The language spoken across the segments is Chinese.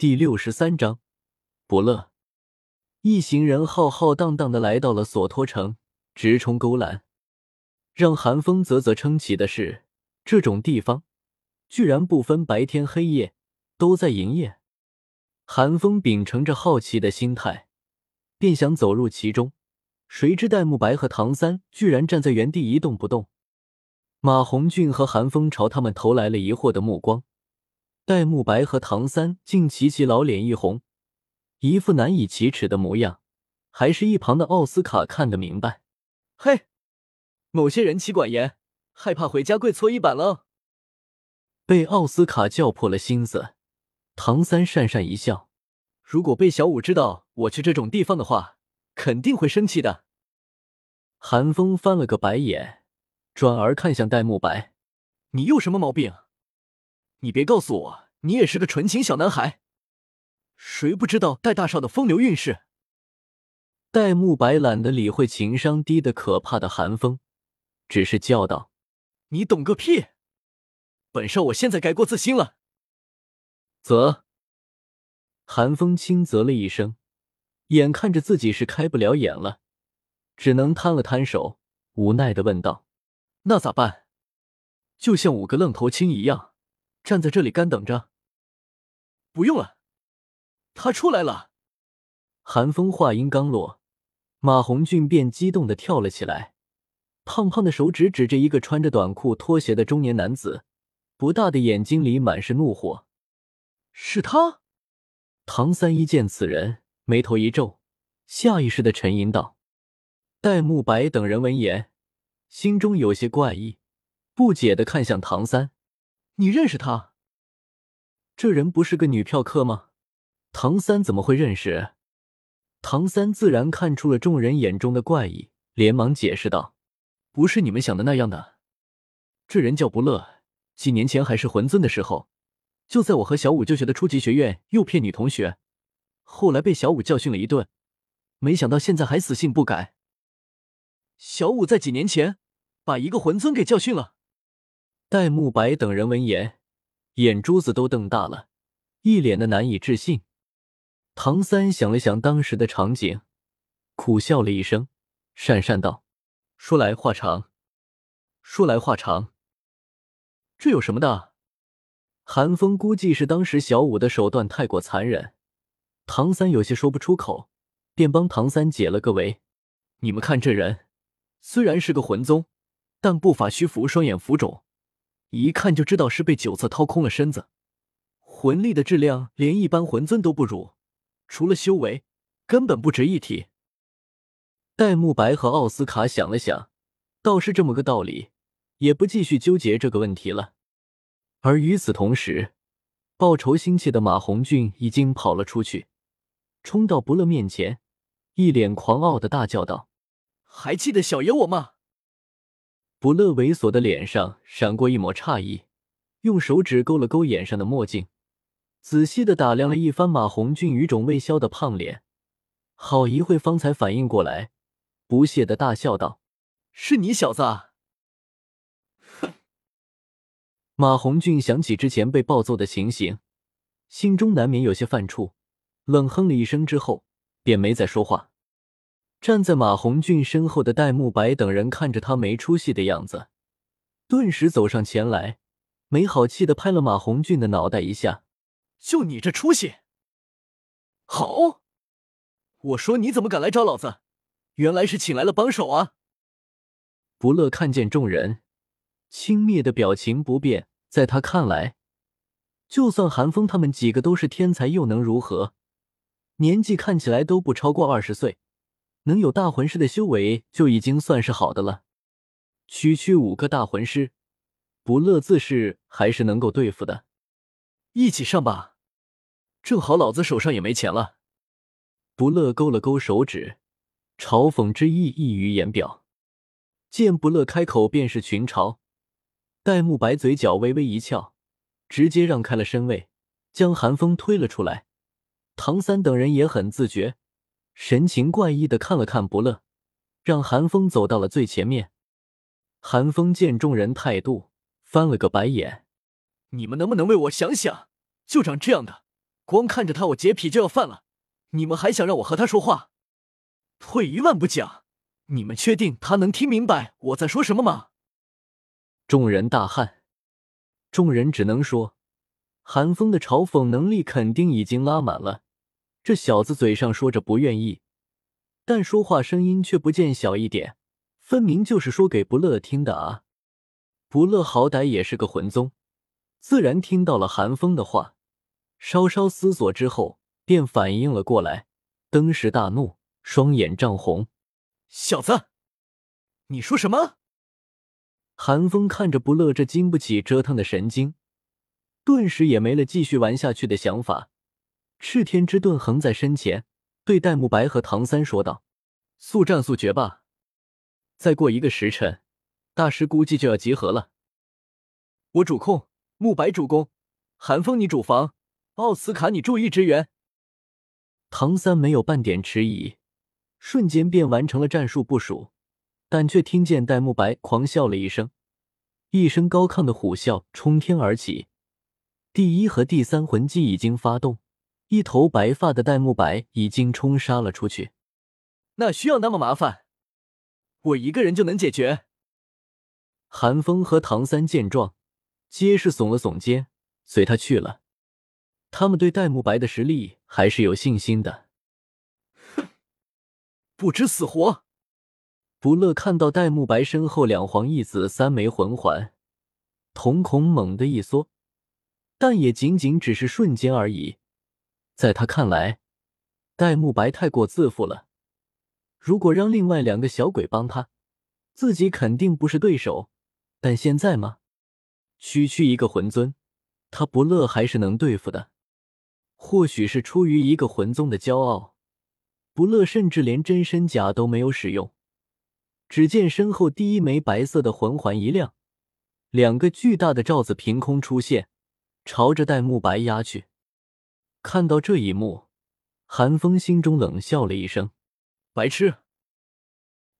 第六十三章，不乐。一行人浩浩荡荡的来到了索托城，直冲勾栏。让韩风啧啧称奇的是，这种地方居然不分白天黑夜都在营业。韩风秉承着好奇的心态，便想走入其中，谁知戴沐白和唐三居然站在原地一动不动。马红俊和韩风朝他们投来了疑惑的目光。戴沐白和唐三竟齐齐老脸一红，一副难以启齿的模样。还是一旁的奥斯卡看得明白，嘿，某些人妻管严，害怕回家跪搓衣板了。被奥斯卡叫破了心思，唐三讪讪一笑：“如果被小五知道我去这种地方的话，肯定会生气的。”韩风翻了个白眼，转而看向戴沐白：“你有什么毛病？”你别告诉我，你也是个纯情小男孩。谁不知道戴大少的风流韵事？戴沐白懒得理会情商低的可怕的寒风，只是叫道：“你懂个屁！本少我现在改过自新了。”啧。寒风轻啧了一声，眼看着自己是开不了眼了，只能摊了摊手，无奈的问道：“那咋办？就像五个愣头青一样？”站在这里干等着。不用了，他出来了。寒风话音刚落，马红俊便激动的跳了起来，胖胖的手指指着一个穿着短裤拖鞋的中年男子，不大的眼睛里满是怒火。是他。唐三一见此人，眉头一皱，下意识的沉吟道：“戴沐白等人闻言，心中有些怪异，不解的看向唐三。”你认识他？这人不是个女票客吗？唐三怎么会认识？唐三自然看出了众人眼中的怪异，连忙解释道：“不是你们想的那样的。这人叫不乐，几年前还是魂尊的时候，就在我和小五就学的初级学院诱骗女同学，后来被小五教训了一顿，没想到现在还死性不改。小五在几年前把一个魂尊给教训了。”戴沐白等人闻言，眼珠子都瞪大了，一脸的难以置信。唐三想了想当时的场景，苦笑了一声，讪讪道：“说来话长，说来话长。这有什么的？”韩风估计是当时小五的手段太过残忍，唐三有些说不出口，便帮唐三解了个围：“你们看这人，虽然是个魂宗，但不法虚浮，双眼浮肿。”一看就知道是被九色掏空了身子，魂力的质量连一般魂尊都不如，除了修为，根本不值一提。戴沐白和奥斯卡想了想，倒是这么个道理，也不继续纠结这个问题了。而与此同时，报仇心切的马红俊已经跑了出去，冲到不乐面前，一脸狂傲的大叫道：“还记得小爷我吗？”不乐猥琐的脸上闪过一抹诧异，用手指勾了勾眼上的墨镜，仔细的打量了一番马红俊余肿未消的胖脸，好一会方才反应过来，不屑的大笑道：“是你小子！”哼！马红俊想起之前被暴揍的情形，心中难免有些犯怵，冷哼了一声之后，便没再说话。站在马红俊身后的戴沐白等人看着他没出息的样子，顿时走上前来，没好气的拍了马红俊的脑袋一下：“就你这出息！好，我说你怎么敢来找老子？原来是请来了帮手啊！”不乐看见众人轻蔑的表情不变，在他看来，就算韩风他们几个都是天才，又能如何？年纪看起来都不超过二十岁。能有大魂师的修为就已经算是好的了，区区五个大魂师，不乐自是还是能够对付的。一起上吧，正好老子手上也没钱了。不乐勾了勾手指，嘲讽之意溢于言表。见不乐开口便是群嘲，戴沐白嘴角微微一翘，直接让开了身位，将寒风推了出来。唐三等人也很自觉。神情怪异的看了看不乐，让韩风走到了最前面。韩风见众人态度，翻了个白眼：“你们能不能为我想想？就长这样的，光看着他，我洁癖就要犯了。你们还想让我和他说话？退一万步讲，你们确定他能听明白我在说什么吗？众人大汗，众人只能说，韩风的嘲讽能力肯定已经拉满了。这小子嘴上说着不愿意，但说话声音却不见小一点，分明就是说给不乐听的啊！不乐好歹也是个魂宗，自然听到了韩风的话，稍稍思索之后，便反应了过来，登时大怒，双眼涨红：“小子，你说什么？”韩风看着不乐这经不起折腾的神经，顿时也没了继续玩下去的想法。赤天之盾横在身前，对戴沐白和唐三说道：“速战速决吧！再过一个时辰，大师估计就要集合了。我主控，沐白主攻，韩风你主防，奥斯卡你注意支援。”唐三没有半点迟疑，瞬间便完成了战术部署。但却听见戴沐白狂笑了一声，一声高亢的虎啸冲天而起。第一和第三魂技已经发动，一头白发的戴沐白已经冲杀了出去。那需要那么麻烦？我一个人就能解决？韩风和唐三见状，皆是耸了耸肩，随他去了。他们对戴沐白的实力还是有信心的。哼，不知死活！不乐看到戴沐白身后两黄一紫三枚魂环，瞳孔猛地一缩，但也仅仅只是瞬间而已。在他看来，戴沐白太过自负了。如果让另外两个小鬼帮他，自己肯定不是对手。但现在吗？区区一个魂尊，他不乐还是能对付的。或许是出于一个魂宗的骄傲，不乐甚至连真身甲都没有使用。只见身后第一枚白色的魂环一亮，两个巨大的罩子凭空出现，朝着戴沐白压去。看到这一幕，韩风心中冷笑了一声：“白痴！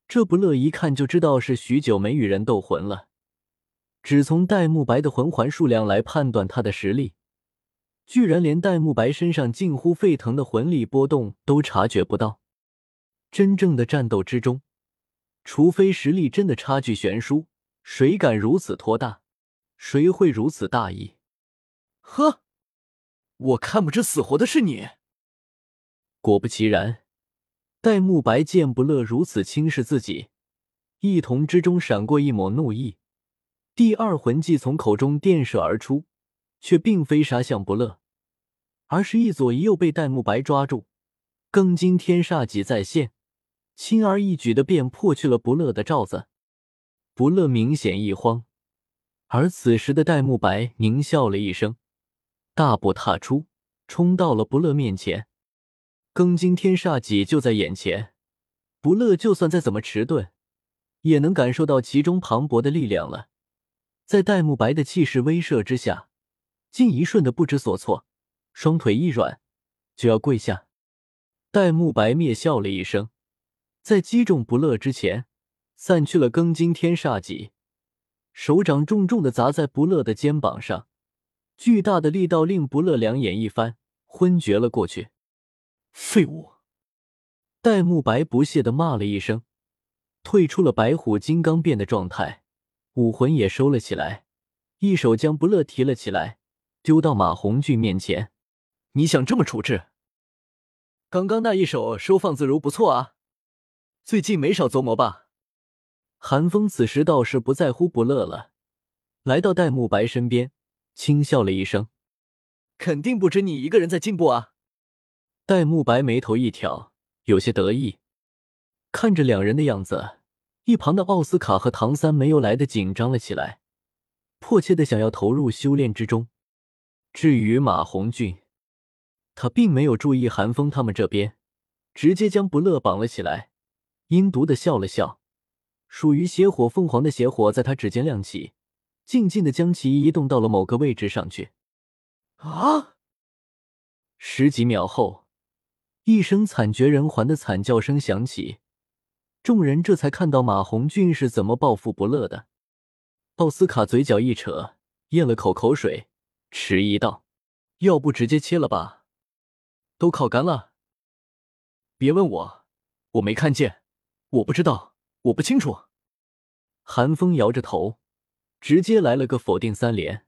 这不乐一看就知道是许久没与人斗魂了。只从戴沐白的魂环数量来判断他的实力，居然连戴沐白身上近乎沸腾的魂力波动都察觉不到。真正的战斗之中。”除非实力真的差距悬殊，谁敢如此托大？谁会如此大意？呵，我看不知死活的是你。果不其然，戴沐白见不乐如此轻视自己，一瞳之中闪过一抹怒意。第二魂技从口中电射而出，却并非杀向不乐，而是一左一右被戴沐白抓住，更惊天煞戟再现。轻而易举的便破去了不乐的罩子，不乐明显一慌，而此时的戴沐白狞笑了一声，大步踏出，冲到了不乐面前。庚金天煞戟就在眼前，不乐就算再怎么迟钝，也能感受到其中磅礴的力量了。在戴沐白的气势威慑之下，竟一瞬的不知所措，双腿一软，就要跪下。戴沐白蔑笑了一声。在击中不乐之前，散去了庚金天煞戟，手掌重重的砸在不乐的肩膀上，巨大的力道令不乐两眼一翻，昏厥了过去。废物！戴沐白不屑的骂了一声，退出了白虎金刚变的状态，武魂也收了起来，一手将不乐提了起来，丢到马红俊面前。你想这么处置？刚刚那一手收放自如，不错啊。最近没少琢磨吧？韩风此时倒是不在乎不乐了，来到戴沐白身边，轻笑了一声：“肯定不止你一个人在进步啊！”戴沐白眉头一挑，有些得意。看着两人的样子，一旁的奥斯卡和唐三没有来的紧张了起来，迫切的想要投入修炼之中。至于马红俊，他并没有注意韩风他们这边，直接将不乐绑了起来。阴毒的笑了笑，属于邪火凤凰的邪火在他指尖亮起，静静的将其移动到了某个位置上去。啊！十几秒后，一声惨绝人寰的惨叫声响起，众人这才看到马红俊是怎么报复不乐的。奥斯卡嘴角一扯，咽了口口水，迟疑道：“要不直接切了吧？都烤干了。别问我，我没看见，我不知道，我不清楚。韩风摇着头，直接来了个否定三连。